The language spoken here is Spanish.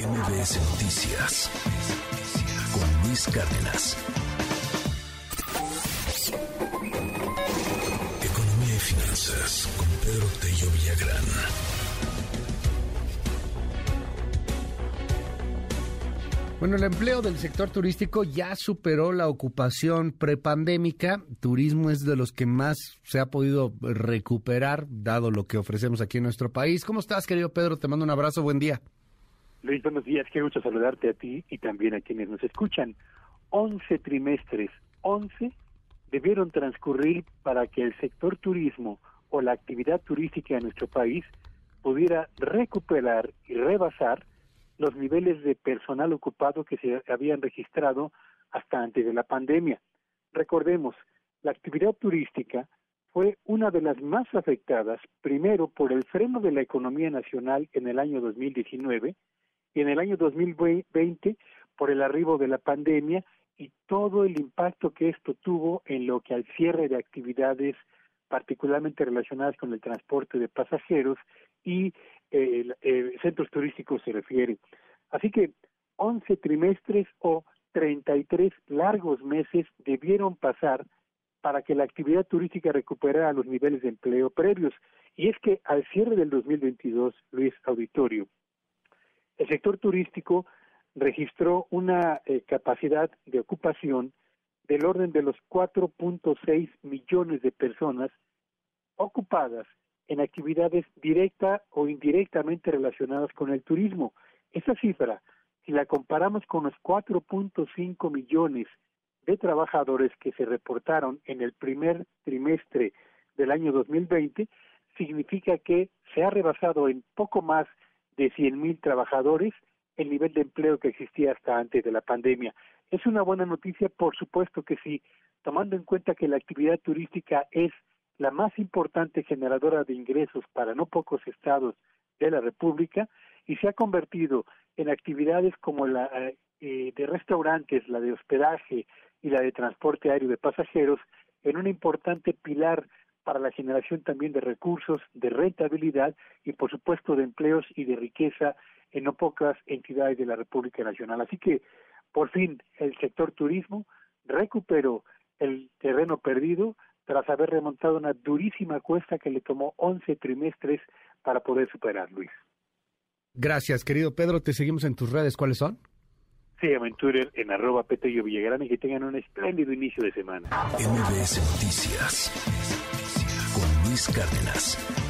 MBS Noticias con Luis Cárdenas. Economía y finanzas con Pedro Tello Villagrán. Bueno, el empleo del sector turístico ya superó la ocupación prepandémica. Turismo es de los que más se ha podido recuperar, dado lo que ofrecemos aquí en nuestro país. ¿Cómo estás, querido Pedro? Te mando un abrazo, buen día. Luis, buenos días. Qué gusto saludarte a ti y también a quienes nos escuchan. Once trimestres, once, debieron transcurrir para que el sector turismo o la actividad turística de nuestro país pudiera recuperar y rebasar los niveles de personal ocupado que se habían registrado hasta antes de la pandemia. Recordemos, la actividad turística fue una de las más afectadas, primero por el freno de la economía nacional en el año 2019 y en el año 2020 por el arribo de la pandemia y todo el impacto que esto tuvo en lo que al cierre de actividades particularmente relacionadas con el transporte de pasajeros y eh, centros turísticos se refiere. Así que 11 trimestres o 33 largos meses debieron pasar para que la actividad turística recuperara los niveles de empleo previos. Y es que al cierre del 2022, Luis Auditorio, el sector turístico registró una eh, capacidad de ocupación del orden de los 4.6 millones de personas ocupadas en actividades directa o indirectamente relacionadas con el turismo. Esa cifra, si la comparamos con los 4.5 millones de trabajadores que se reportaron en el primer trimestre del año 2020, significa que se ha rebasado en poco más de 100.000 trabajadores el nivel de empleo que existía hasta antes de la pandemia. Es una buena noticia, por supuesto que sí, tomando en cuenta que la actividad turística es la más importante generadora de ingresos para no pocos estados de la República y se ha convertido en actividades como la eh, de restaurantes, la de hospedaje y la de transporte aéreo de pasajeros en un importante pilar para la generación también de recursos, de rentabilidad y por supuesto de empleos y de riqueza en no pocas entidades de la República Nacional. Así que por fin el sector turismo recuperó el terreno perdido tras haber remontado una durísima cuesta que le tomó 11 trimestres para poder superar, Luis. Gracias, querido Pedro. Te seguimos en tus redes. ¿Cuáles son? Sí, en Twitter en arroba Petello Villagrán y que tengan un espléndido inicio de semana. MBS Noticias Luis Cárdenas.